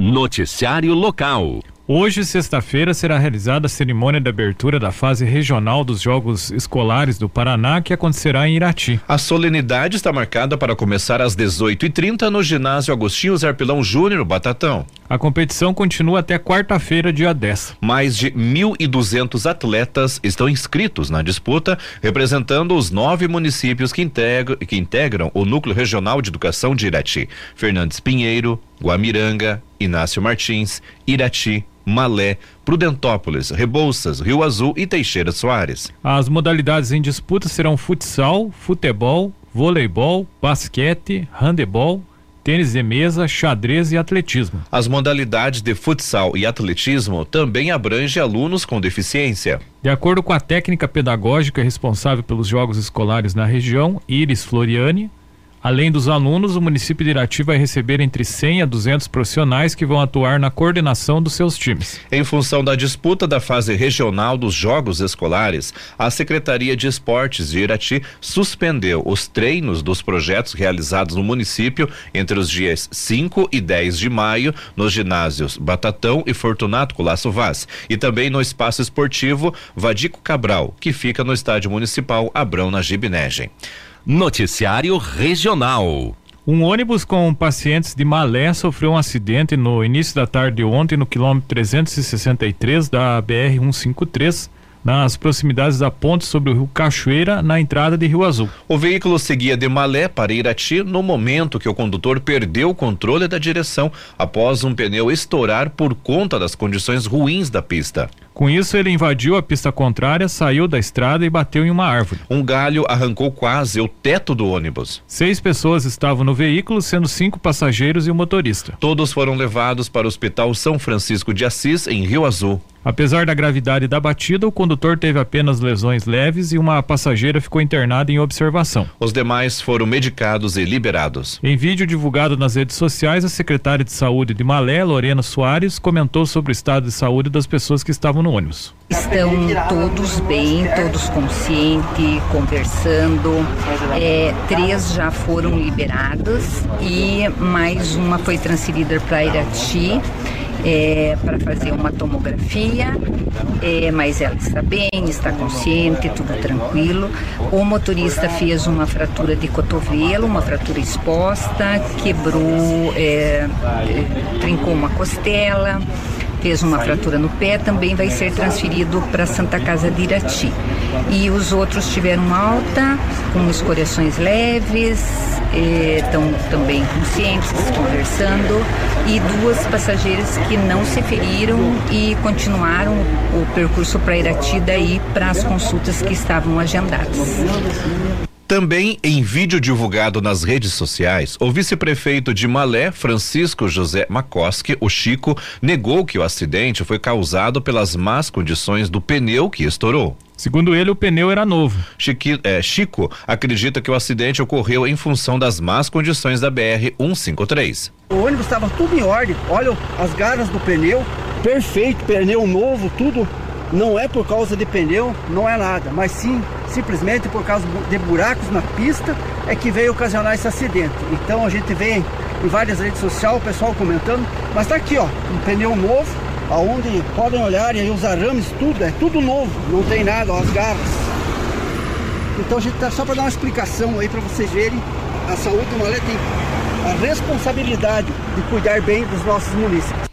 Noticiário Local. Hoje, sexta-feira, será realizada a cerimônia de abertura da fase regional dos Jogos Escolares do Paraná, que acontecerá em Irati. A solenidade está marcada para começar às 18h30 no ginásio Agostinho Zarpilão Júnior, Batatão. A competição continua até quarta-feira, dia 10. Mais de 1.200 atletas estão inscritos na disputa, representando os nove municípios que integram, que integram o Núcleo Regional de Educação de Irati: Fernandes Pinheiro, Guamiranga, Inácio Martins, Irati, Malé, Prudentópolis, Rebouças, Rio Azul e Teixeira Soares. As modalidades em disputa serão futsal, futebol, voleibol, basquete, handebol, tênis de mesa, xadrez e atletismo. As modalidades de futsal e atletismo também abrangem alunos com deficiência. De acordo com a técnica pedagógica responsável pelos jogos escolares na região, Iris Floriani, Além dos alunos, o município de Irati vai receber entre 100 a 200 profissionais que vão atuar na coordenação dos seus times. Em função da disputa da fase regional dos Jogos Escolares, a Secretaria de Esportes de Irati suspendeu os treinos dos projetos realizados no município entre os dias 5 e 10 de maio nos ginásios Batatão e Fortunato Colasso Vaz e também no espaço esportivo Vadico Cabral, que fica no estádio municipal Abrão na Gibinegem. Noticiário Regional. Um ônibus com pacientes de Malé sofreu um acidente no início da tarde de ontem no quilômetro 363 da BR 153 nas proximidades da ponte sobre o rio Cachoeira, na entrada de Rio Azul. O veículo seguia de Malé para Irati no momento que o condutor perdeu o controle da direção após um pneu estourar por conta das condições ruins da pista. Com isso, ele invadiu a pista contrária, saiu da estrada e bateu em uma árvore. Um galho arrancou quase o teto do ônibus. Seis pessoas estavam no veículo, sendo cinco passageiros e o motorista. Todos foram levados para o Hospital São Francisco de Assis, em Rio Azul. Apesar da gravidade da batida, o condutor teve apenas lesões leves e uma passageira ficou internada em observação. Os demais foram medicados e liberados. Em vídeo divulgado nas redes sociais, a secretária de saúde de Malé, Lorena Soares, comentou sobre o estado de saúde das pessoas que estavam no ônibus. Estão todos bem, todos conscientes, conversando. É, três já foram liberados e mais uma foi transferida para Irati é, para fazer uma tomografia, é, mas ela está bem, está consciente, tudo tranquilo. O motorista fez uma fratura de cotovelo, uma fratura exposta, quebrou, é, é trincou uma costela fez uma fratura no pé, também vai ser transferido para Santa Casa de Irati. E os outros tiveram alta, com escoriações leves, estão também conscientes, conversando, e duas passageiras que não se feriram e continuaram o percurso para Irati daí para as consultas que estavam agendadas. Também em vídeo divulgado nas redes sociais, o vice-prefeito de Malé, Francisco José Macoski, o Chico, negou que o acidente foi causado pelas más condições do pneu que estourou. Segundo ele, o pneu era novo. Chiqui, é, Chico acredita que o acidente ocorreu em função das más condições da BR-153. O ônibus estava tudo em ordem. Olha as garras do pneu, perfeito, pneu novo, tudo não é por causa de pneu, não é nada, mas sim simplesmente por causa de buracos na pista é que veio ocasionar esse acidente. Então a gente vê em várias redes sociais o pessoal comentando, mas tá aqui ó, um pneu novo, aonde podem olhar e aí os arames, tudo, é tudo novo, não tem nada, ó, as garras. Então a gente tá só para dar uma explicação aí para vocês verem, a saúde do Malé tem a responsabilidade de cuidar bem dos nossos munícipes.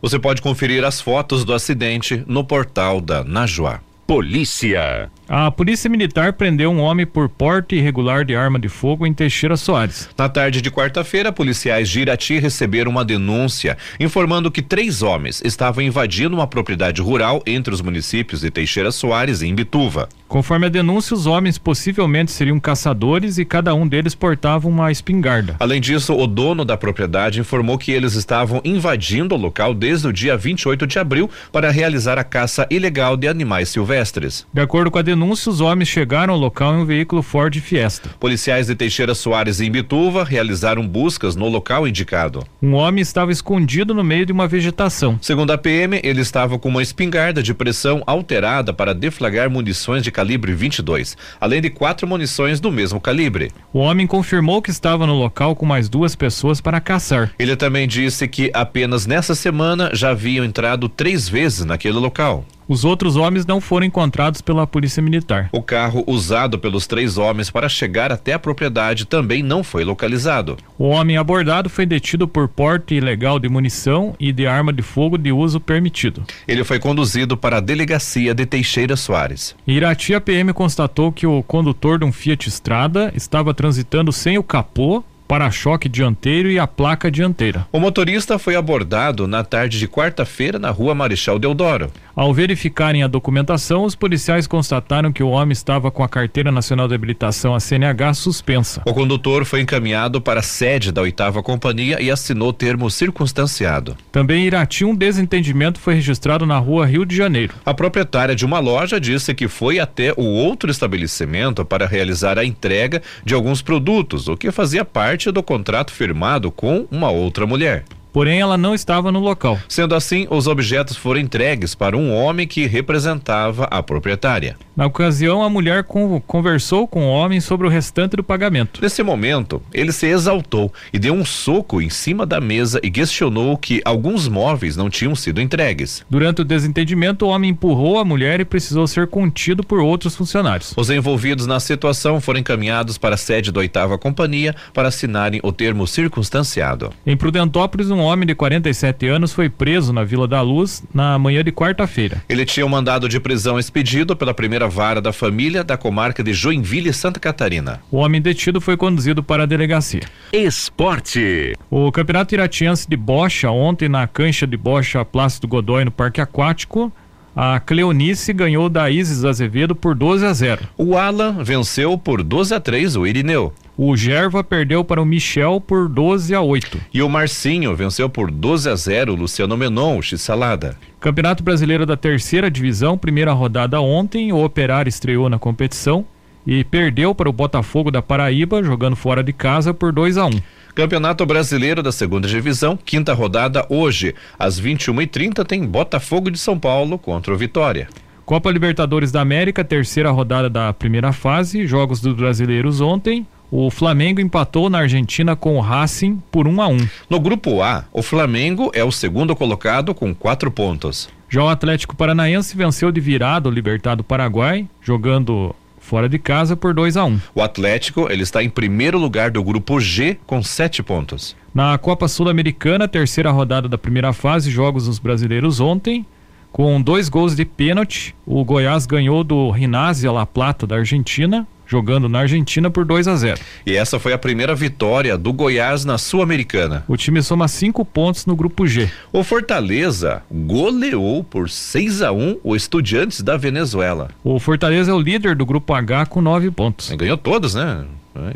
Você pode conferir as fotos do acidente no portal da Najuá. Polícia. A Polícia Militar prendeu um homem por porte irregular de arma de fogo em Teixeira Soares. Na tarde de quarta-feira, policiais de Irati receberam uma denúncia informando que três homens estavam invadindo uma propriedade rural entre os municípios de Teixeira Soares e Imbituva. Conforme a denúncia, os homens possivelmente seriam caçadores e cada um deles portava uma espingarda. Além disso, o dono da propriedade informou que eles estavam invadindo o local desde o dia 28 de abril para realizar a caça ilegal de animais silvestres. De acordo com a denúncia, denúncia, os homens chegaram ao local em um veículo Ford Fiesta. Policiais de Teixeira Soares em Bituva realizaram buscas no local indicado. Um homem estava escondido no meio de uma vegetação. Segundo a PM, ele estava com uma espingarda de pressão alterada para deflagrar munições de calibre 22, além de quatro munições do mesmo calibre. O homem confirmou que estava no local com mais duas pessoas para caçar. Ele também disse que apenas nessa semana já haviam entrado três vezes naquele local. Os outros homens não foram encontrados pela Polícia Militar. O carro usado pelos três homens para chegar até a propriedade também não foi localizado. O homem abordado foi detido por porte ilegal de munição e de arma de fogo de uso permitido. Ele foi conduzido para a delegacia de Teixeira Soares. Em Irati, a PM constatou que o condutor de um Fiat Strada estava transitando sem o capô para-choque dianteiro e a placa dianteira. O motorista foi abordado na tarde de quarta-feira na rua Marechal Deodoro. Ao verificarem a documentação, os policiais constataram que o homem estava com a Carteira Nacional de Habilitação, a CNH, suspensa. O condutor foi encaminhado para a sede da oitava companhia e assinou termo circunstanciado. Também em Irati, um desentendimento foi registrado na rua Rio de Janeiro. A proprietária de uma loja disse que foi até o outro estabelecimento para realizar a entrega de alguns produtos, o que fazia parte do contrato firmado com uma outra mulher porém ela não estava no local. Sendo assim, os objetos foram entregues para um homem que representava a proprietária. Na ocasião, a mulher conversou com o homem sobre o restante do pagamento. Nesse momento, ele se exaltou e deu um soco em cima da mesa e questionou que alguns móveis não tinham sido entregues. Durante o desentendimento, o homem empurrou a mulher e precisou ser contido por outros funcionários. Os envolvidos na situação foram encaminhados para a sede da oitava companhia para assinarem o termo circunstanciado. Em Prudentópolis, um homem de 47 anos foi preso na Vila da Luz na manhã de quarta-feira. Ele tinha um mandado de prisão expedido pela primeira vara da família da comarca de Joinville, Santa Catarina. O homem detido foi conduzido para a delegacia. Esporte. O Campeonato Iratiense de Bocha, ontem na cancha de Bocha Plácido Godói, no Parque Aquático, a Cleonice ganhou da Isis Azevedo por 12 a 0. O Alan venceu por 12 a 3 o Irineu. O Gerva perdeu para o Michel por 12 a 8. E o Marcinho venceu por 12 a 0 o Luciano Menon, o X-Salada. Campeonato Brasileiro da Terceira Divisão, primeira rodada ontem, o Operário estreou na competição e perdeu para o Botafogo da Paraíba, jogando fora de casa por 2 a 1. Campeonato Brasileiro da Segunda Divisão, quinta rodada hoje, às 21h30 tem Botafogo de São Paulo contra o Vitória. Copa Libertadores da América, terceira rodada da primeira fase, jogos dos brasileiros ontem. O Flamengo empatou na Argentina com o Racing por 1 um a 1. Um. No grupo A, o Flamengo é o segundo colocado com quatro pontos. Já o Atlético Paranaense venceu de virada o Libertado Paraguai, jogando fora de casa por 2 a 1. Um. O Atlético ele está em primeiro lugar do grupo G com sete pontos. Na Copa Sul-Americana, terceira rodada da primeira fase, jogos dos brasileiros ontem. Com dois gols de pênalti, o Goiás ganhou do Rinásia La Plata da Argentina jogando na Argentina por 2 a 0. E essa foi a primeira vitória do Goiás na Sul-Americana. O time soma cinco pontos no grupo G. O Fortaleza goleou por 6 a 1 o Estudiantes da Venezuela. O Fortaleza é o líder do grupo H com nove pontos. Ganhou todos, né?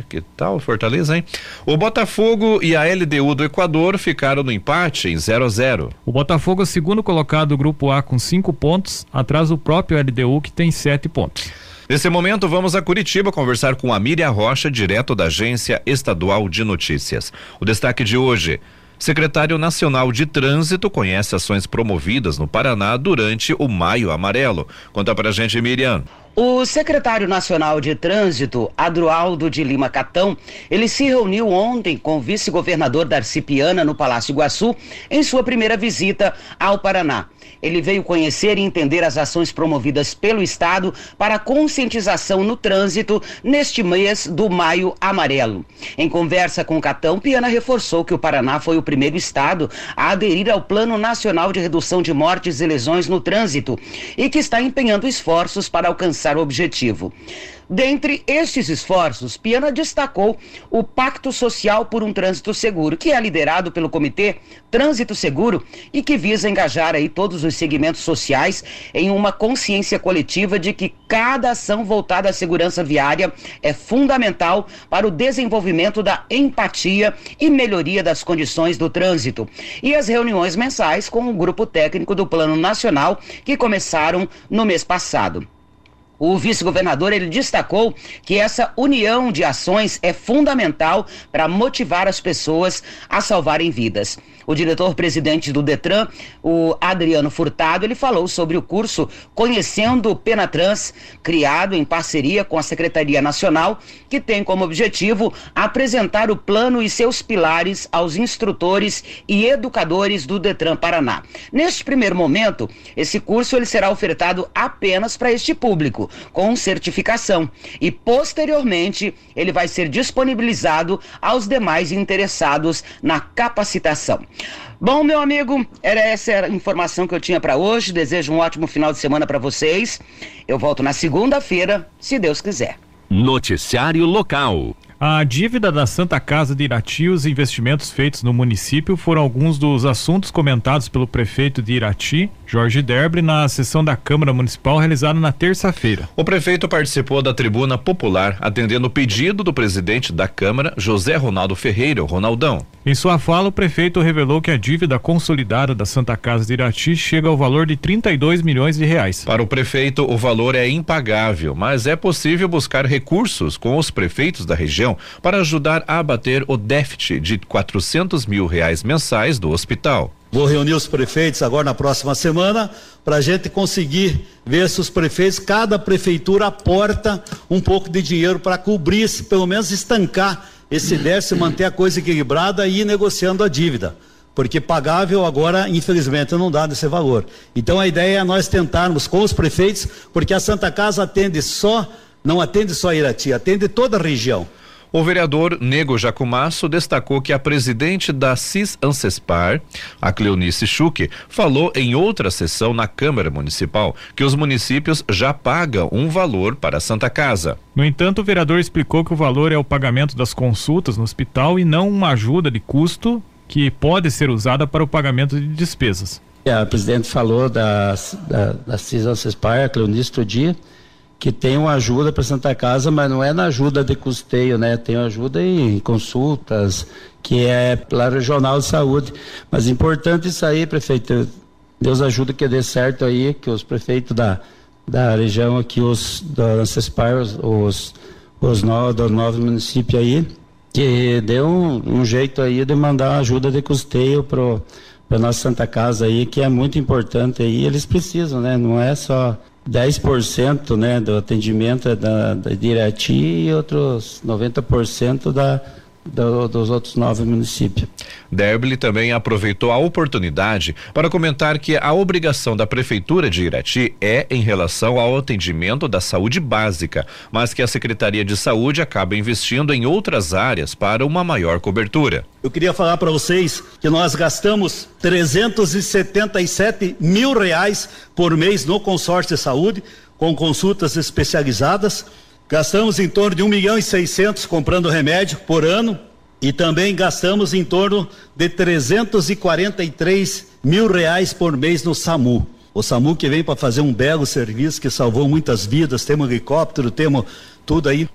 Que tal Fortaleza, hein? O Botafogo e a LDU do Equador ficaram no empate em 0 a 0. O Botafogo é o segundo colocado do grupo A com cinco pontos, atrás do próprio LDU que tem sete pontos. Nesse momento, vamos a Curitiba conversar com a Miriam Rocha, direto da Agência Estadual de Notícias. O destaque de hoje. Secretário Nacional de Trânsito conhece ações promovidas no Paraná durante o Maio Amarelo. Conta pra gente, Miriam. O secretário nacional de Trânsito, Adroaldo de Lima Catão, ele se reuniu ontem com o vice-governador Darcy Piana no Palácio Iguaçu em sua primeira visita ao Paraná. Ele veio conhecer e entender as ações promovidas pelo Estado para conscientização no trânsito neste mês do Maio Amarelo. Em conversa com Catão, Piana reforçou que o Paraná foi o primeiro estado a aderir ao Plano Nacional de Redução de Mortes e Lesões no Trânsito e que está empenhando esforços para alcançar alcançar o objetivo. Dentre estes esforços, Piana destacou o Pacto Social por um Trânsito Seguro, que é liderado pelo Comitê Trânsito Seguro e que visa engajar aí todos os segmentos sociais em uma consciência coletiva de que cada ação voltada à segurança viária é fundamental para o desenvolvimento da empatia e melhoria das condições do trânsito. E as reuniões mensais com o grupo técnico do Plano Nacional que começaram no mês passado. O vice-governador ele destacou que essa união de ações é fundamental para motivar as pessoas a salvarem vidas. O diretor-presidente do Detran, o Adriano Furtado, ele falou sobre o curso Conhecendo o Penatrans, criado em parceria com a Secretaria Nacional, que tem como objetivo apresentar o plano e seus pilares aos instrutores e educadores do Detran Paraná. Neste primeiro momento, esse curso ele será ofertado apenas para este público, com certificação, e posteriormente ele vai ser disponibilizado aos demais interessados na capacitação. Bom, meu amigo, era essa a informação que eu tinha para hoje. Desejo um ótimo final de semana para vocês. Eu volto na segunda-feira, se Deus quiser. Noticiário local. A dívida da Santa Casa de Irati e os investimentos feitos no município foram alguns dos assuntos comentados pelo prefeito de Irati, Jorge Derbre, na sessão da Câmara Municipal realizada na terça-feira. O prefeito participou da tribuna popular, atendendo o pedido do presidente da Câmara, José Ronaldo Ferreira, Ronaldão. Em sua fala, o prefeito revelou que a dívida consolidada da Santa Casa de Irati chega ao valor de 32 milhões de reais. Para o prefeito, o valor é impagável, mas é possível buscar recursos com os prefeitos da região para ajudar a abater o déficit de 400 mil reais mensais do hospital. Vou reunir os prefeitos agora na próxima semana para a gente conseguir ver se os prefeitos, cada prefeitura aporta um pouco de dinheiro para cobrir, pelo menos estancar esse déficit, manter a coisa equilibrada e ir negociando a dívida. Porque pagável agora, infelizmente, não dá nesse valor. Então a ideia é nós tentarmos com os prefeitos, porque a Santa Casa atende só, não atende só Irati, atende toda a região. O vereador Nego Jacumasso destacou que a presidente da CIS Ancespar, a Cleonice Schuch, falou em outra sessão na Câmara Municipal que os municípios já pagam um valor para a Santa Casa. No entanto, o vereador explicou que o valor é o pagamento das consultas no hospital e não uma ajuda de custo que pode ser usada para o pagamento de despesas. A presidente falou da, da, da CIS Ancespar, a Cleonice Todia, que tem uma ajuda para Santa Casa, mas não é na ajuda de custeio, né? Tem ajuda em consultas, que é pela regional de saúde. Mas importante isso aí, prefeito. Deus ajuda que dê certo aí, que os prefeitos da, da região aqui, os da Ancespar, os, os, os nove, dos nove municípios aí, que dê um, um jeito aí de mandar ajuda de custeio pro para nossa Santa Casa aí, que é muito importante aí, eles precisam, né? Não é só 10% né, do atendimento é da, da Direti e outros 90% da, do, dos outros nove municípios. Derble também aproveitou a oportunidade para comentar que a obrigação da Prefeitura de Irati é em relação ao atendimento da saúde básica, mas que a Secretaria de Saúde acaba investindo em outras áreas para uma maior cobertura. Eu queria falar para vocês que nós gastamos 377 mil reais por mês no consórcio de saúde, com consultas especializadas Gastamos em torno de 1 milhão e 600 comprando remédio por ano e também gastamos em torno de 343 mil reais por mês no SAMU. O SAMU que vem para fazer um belo serviço que salvou muitas vidas, temos helicóptero, temos tudo aí.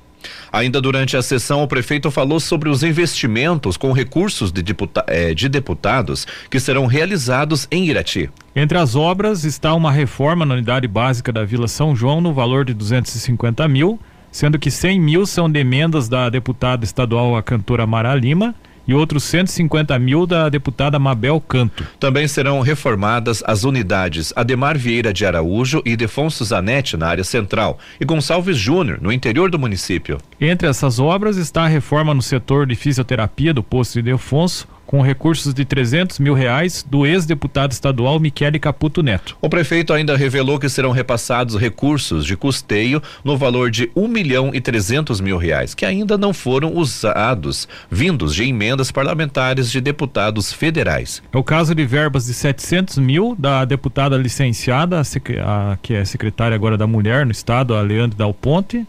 Ainda durante a sessão, o prefeito falou sobre os investimentos com recursos de, deputa eh, de deputados que serão realizados em Irati. Entre as obras está uma reforma na unidade básica da Vila São João no valor de 250 mil sendo que 100 mil são de emendas da deputada estadual a cantora Mara Lima e outros 150 mil da deputada Mabel Canto. Também serão reformadas as unidades Ademar Vieira de Araújo e Defonso Zanetti na área central e Gonçalves Júnior no interior do município. Entre essas obras está a reforma no setor de fisioterapia do posto de Defonso, com recursos de 300 mil reais do ex-deputado estadual Michele Caputo Neto. O prefeito ainda revelou que serão repassados recursos de custeio no valor de 1 milhão e 300 mil reais, que ainda não foram usados, vindos de emendas parlamentares de deputados federais. É o caso de verbas de 700 mil da deputada licenciada, a, a, que é secretária agora da Mulher no Estado, a Leandro Dal Ponte,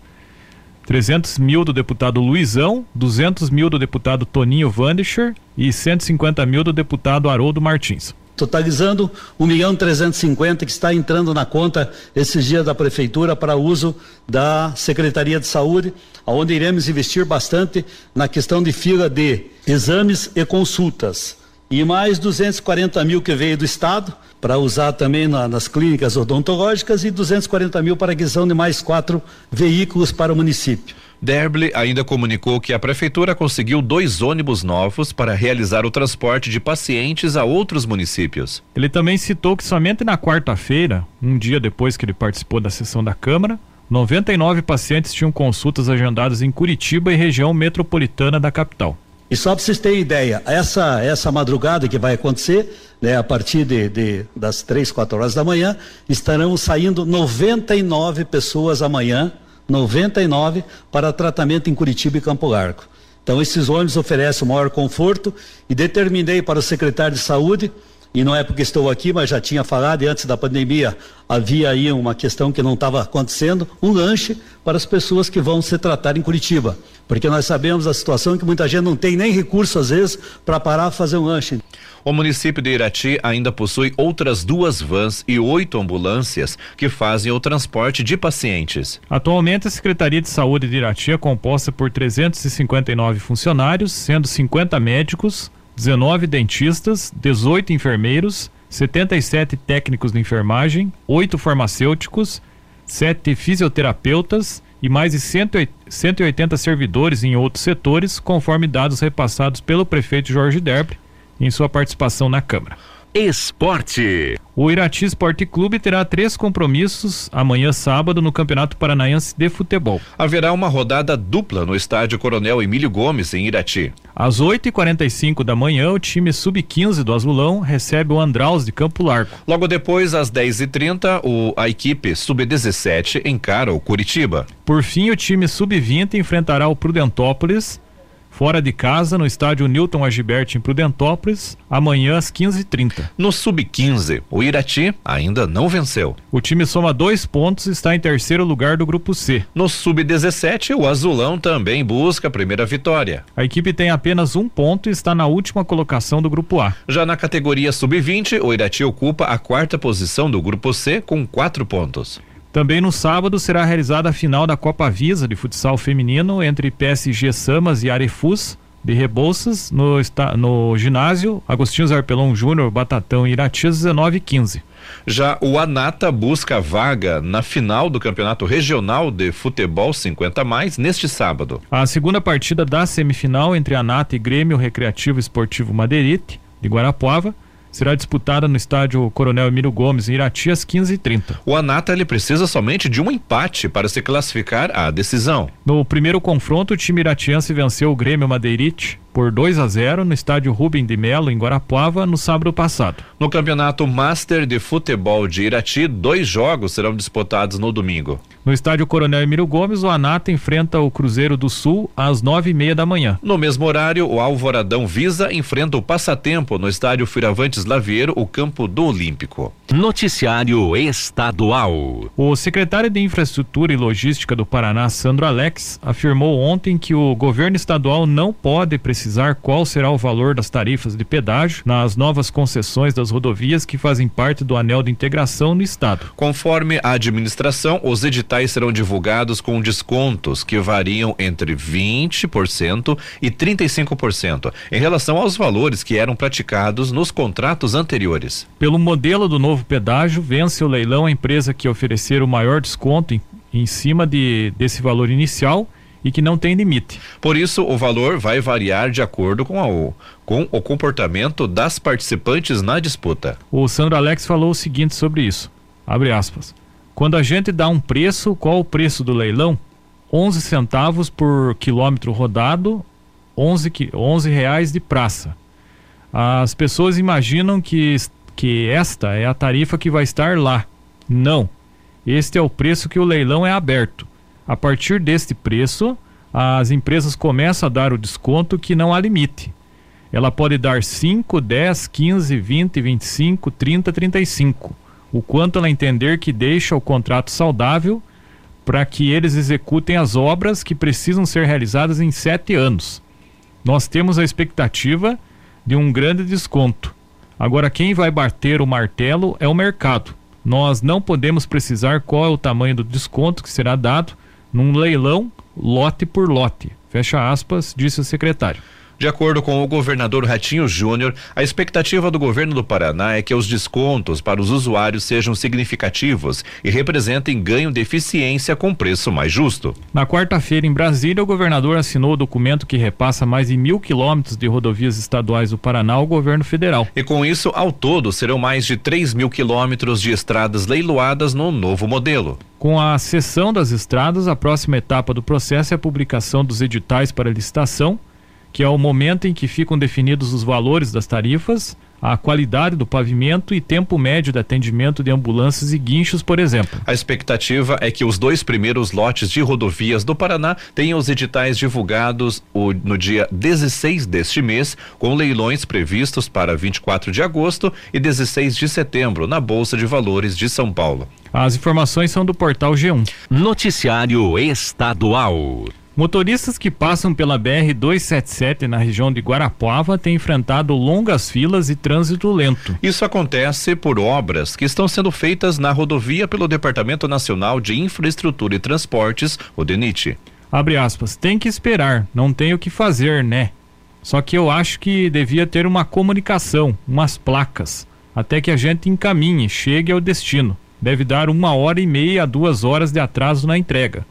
300 mil do deputado Luizão, 200 mil do deputado Toninho Vandischer e 150 mil do deputado Haroldo Martins. Totalizando 1 milhão 350 que está entrando na conta esses dias da Prefeitura para uso da Secretaria de Saúde, onde iremos investir bastante na questão de fila de exames e consultas. e mais 240 mil que veio do Estado para usar também na, nas clínicas odontológicas e 240 mil para aquisição de mais quatro veículos para o município. Derble ainda comunicou que a prefeitura conseguiu dois ônibus novos para realizar o transporte de pacientes a outros municípios. Ele também citou que somente na quarta-feira, um dia depois que ele participou da sessão da Câmara, 99 pacientes tinham consultas agendadas em Curitiba e região metropolitana da capital. E só para vocês terem ideia, essa, essa madrugada que vai acontecer, né, a partir de, de, das três, quatro horas da manhã, estarão saindo 99 pessoas amanhã, 99, para tratamento em Curitiba e Campo Largo. Então, esses ônibus oferecem o maior conforto e determinei para o secretário de saúde e não é porque estou aqui, mas já tinha falado, e antes da pandemia havia aí uma questão que não estava acontecendo, um lanche para as pessoas que vão se tratar em Curitiba. Porque nós sabemos a situação que muita gente não tem nem recurso, às vezes, para parar fazer um lanche. O município de Irati ainda possui outras duas vans e oito ambulâncias que fazem o transporte de pacientes. Atualmente, a Secretaria de Saúde de Irati é composta por 359 funcionários, sendo 50 médicos, 19 dentistas, 18 enfermeiros, 77 técnicos de enfermagem, 8 farmacêuticos, 7 fisioterapeutas e mais de 180 servidores em outros setores, conforme dados repassados pelo prefeito Jorge Derbre em sua participação na Câmara. Esporte. O Irati Esporte Clube terá três compromissos amanhã sábado no Campeonato Paranaense de Futebol. Haverá uma rodada dupla no estádio Coronel Emílio Gomes, em Irati. Às 8h45 da manhã, o time Sub-15 do Azulão recebe o Andraus de Campo Largo. Logo depois, às 10h30, o, a equipe Sub-17 encara o Curitiba. Por fim, o time Sub-20 enfrentará o Prudentópolis fora de casa, no estádio Newton Agibert em Prudentópolis, amanhã às 15h30. No Sub-15, o Irati ainda não venceu. O time soma dois pontos e está em terceiro lugar do grupo C. No Sub-17, o Azulão também busca a primeira vitória. A equipe tem apenas um ponto e está na última colocação do grupo A. Já na categoria Sub-20, o Irati ocupa a quarta posição do grupo C com quatro pontos. Também no sábado será realizada a final da Copa Visa de futsal feminino entre PSG Samas e Arefus de Rebouças no, no ginásio Agostinho Zarpelon Júnior, Batatão Irati 19 e 15. Já o Anata busca vaga na final do Campeonato Regional de Futebol 50 mais neste sábado. A segunda partida da semifinal entre Anata e Grêmio Recreativo Esportivo Madeirite de Guarapuava será disputada no estádio Coronel Emílio Gomes, em Irati, às 15h30. O Anata ele precisa somente de um empate para se classificar à decisão. No primeiro confronto, o time iratiense venceu o Grêmio Madeirite por 2 a 0 no estádio Rubem de Melo, em Guarapuava, no sábado passado. No Campeonato Master de Futebol de Irati, dois jogos serão disputados no domingo. No estádio Coronel Emílio Gomes, o Anata enfrenta o Cruzeiro do Sul às nove e meia da manhã. No mesmo horário, o Alvoradão Visa enfrenta o Passatempo no estádio Firavantes Laviero, o campo do Olímpico. Noticiário Estadual. O secretário de Infraestrutura e Logística do Paraná, Sandro Alex, afirmou ontem que o governo estadual não pode precisar precisar qual será o valor das tarifas de pedágio nas novas concessões das rodovias que fazem parte do anel de integração no estado. Conforme a administração, os editais serão divulgados com descontos que variam entre 20% e 35% em relação aos valores que eram praticados nos contratos anteriores. Pelo modelo do novo pedágio, vence o leilão a empresa que oferecer o maior desconto em, em cima de, desse valor inicial e que não tem limite. Por isso, o valor vai variar de acordo com, a, com o comportamento das participantes na disputa. O Sandro Alex falou o seguinte sobre isso: abre aspas. Quando a gente dá um preço, qual o preço do leilão? 11 centavos por quilômetro rodado, 11, 11 reais de praça. As pessoas imaginam que, que esta é a tarifa que vai estar lá. Não. Este é o preço que o leilão é aberto. A partir deste preço, as empresas começam a dar o desconto que não há limite. Ela pode dar 5, 10, 15, 20, 25, 30, 35. O quanto ela entender que deixa o contrato saudável para que eles executem as obras que precisam ser realizadas em sete anos. Nós temos a expectativa de um grande desconto. Agora, quem vai bater o martelo é o mercado. Nós não podemos precisar qual é o tamanho do desconto que será dado num leilão lote por lote. Fecha aspas, disse o secretário. De acordo com o governador Ratinho Júnior, a expectativa do governo do Paraná é que os descontos para os usuários sejam significativos e representem ganho de eficiência com preço mais justo. Na quarta-feira, em Brasília, o governador assinou o documento que repassa mais de mil quilômetros de rodovias estaduais do Paraná ao governo federal. E com isso, ao todo, serão mais de 3 mil quilômetros de estradas leiloadas no novo modelo. Com a cessão das estradas, a próxima etapa do processo é a publicação dos editais para licitação que é o momento em que ficam definidos os valores das tarifas, a qualidade do pavimento e tempo médio de atendimento de ambulâncias e guinchos, por exemplo. A expectativa é que os dois primeiros lotes de rodovias do Paraná tenham os editais divulgados no dia 16 deste mês, com leilões previstos para 24 de agosto e 16 de setembro na Bolsa de Valores de São Paulo. As informações são do portal G1. Noticiário Estadual. Motoristas que passam pela BR-277 na região de Guarapuava têm enfrentado longas filas e trânsito lento. Isso acontece por obras que estão sendo feitas na rodovia pelo Departamento Nacional de Infraestrutura e Transportes, o DENIT. Abre aspas, tem que esperar, não tem o que fazer, né? Só que eu acho que devia ter uma comunicação, umas placas, até que a gente encaminhe, chegue ao destino. Deve dar uma hora e meia a duas horas de atraso na entrega.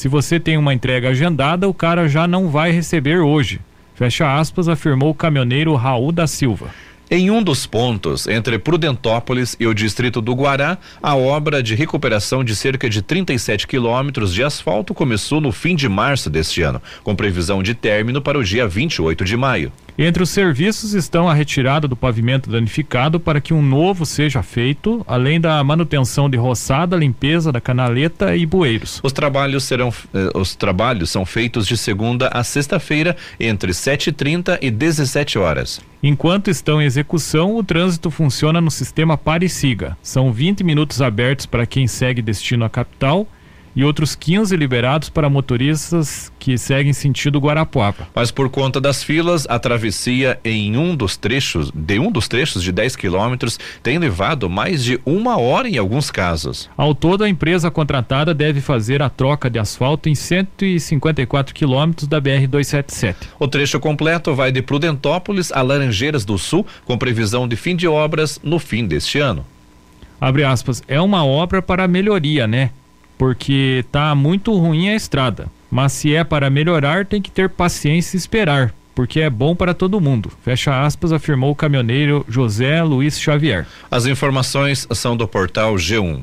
Se você tem uma entrega agendada, o cara já não vai receber hoje. Fecha aspas, afirmou o caminhoneiro Raul da Silva. Em um dos pontos, entre Prudentópolis e o distrito do Guará, a obra de recuperação de cerca de 37 quilômetros de asfalto começou no fim de março deste ano, com previsão de término para o dia 28 de maio. Entre os serviços estão a retirada do pavimento danificado para que um novo seja feito, além da manutenção de roçada, limpeza da canaleta e bueiros. Os trabalhos serão eh, os trabalhos são feitos de segunda a sexta-feira entre 7h30 e 17 horas. Enquanto estão em execução, o trânsito funciona no sistema Pare Siga. São 20 minutos abertos para quem segue destino à capital e outros 15 liberados para motoristas que seguem sentido Guarapuava. Mas por conta das filas, a travessia em um dos trechos, de um dos trechos de 10 quilômetros, tem levado mais de uma hora em alguns casos. Ao todo, a empresa contratada deve fazer a troca de asfalto em 154 quilômetros da BR-277. O trecho completo vai de Prudentópolis a Laranjeiras do Sul, com previsão de fim de obras no fim deste ano. Abre aspas, é uma obra para melhoria, né? Porque tá muito ruim a estrada. Mas se é para melhorar, tem que ter paciência e esperar, porque é bom para todo mundo. Fecha aspas, afirmou o caminhoneiro José Luiz Xavier. As informações são do portal G1.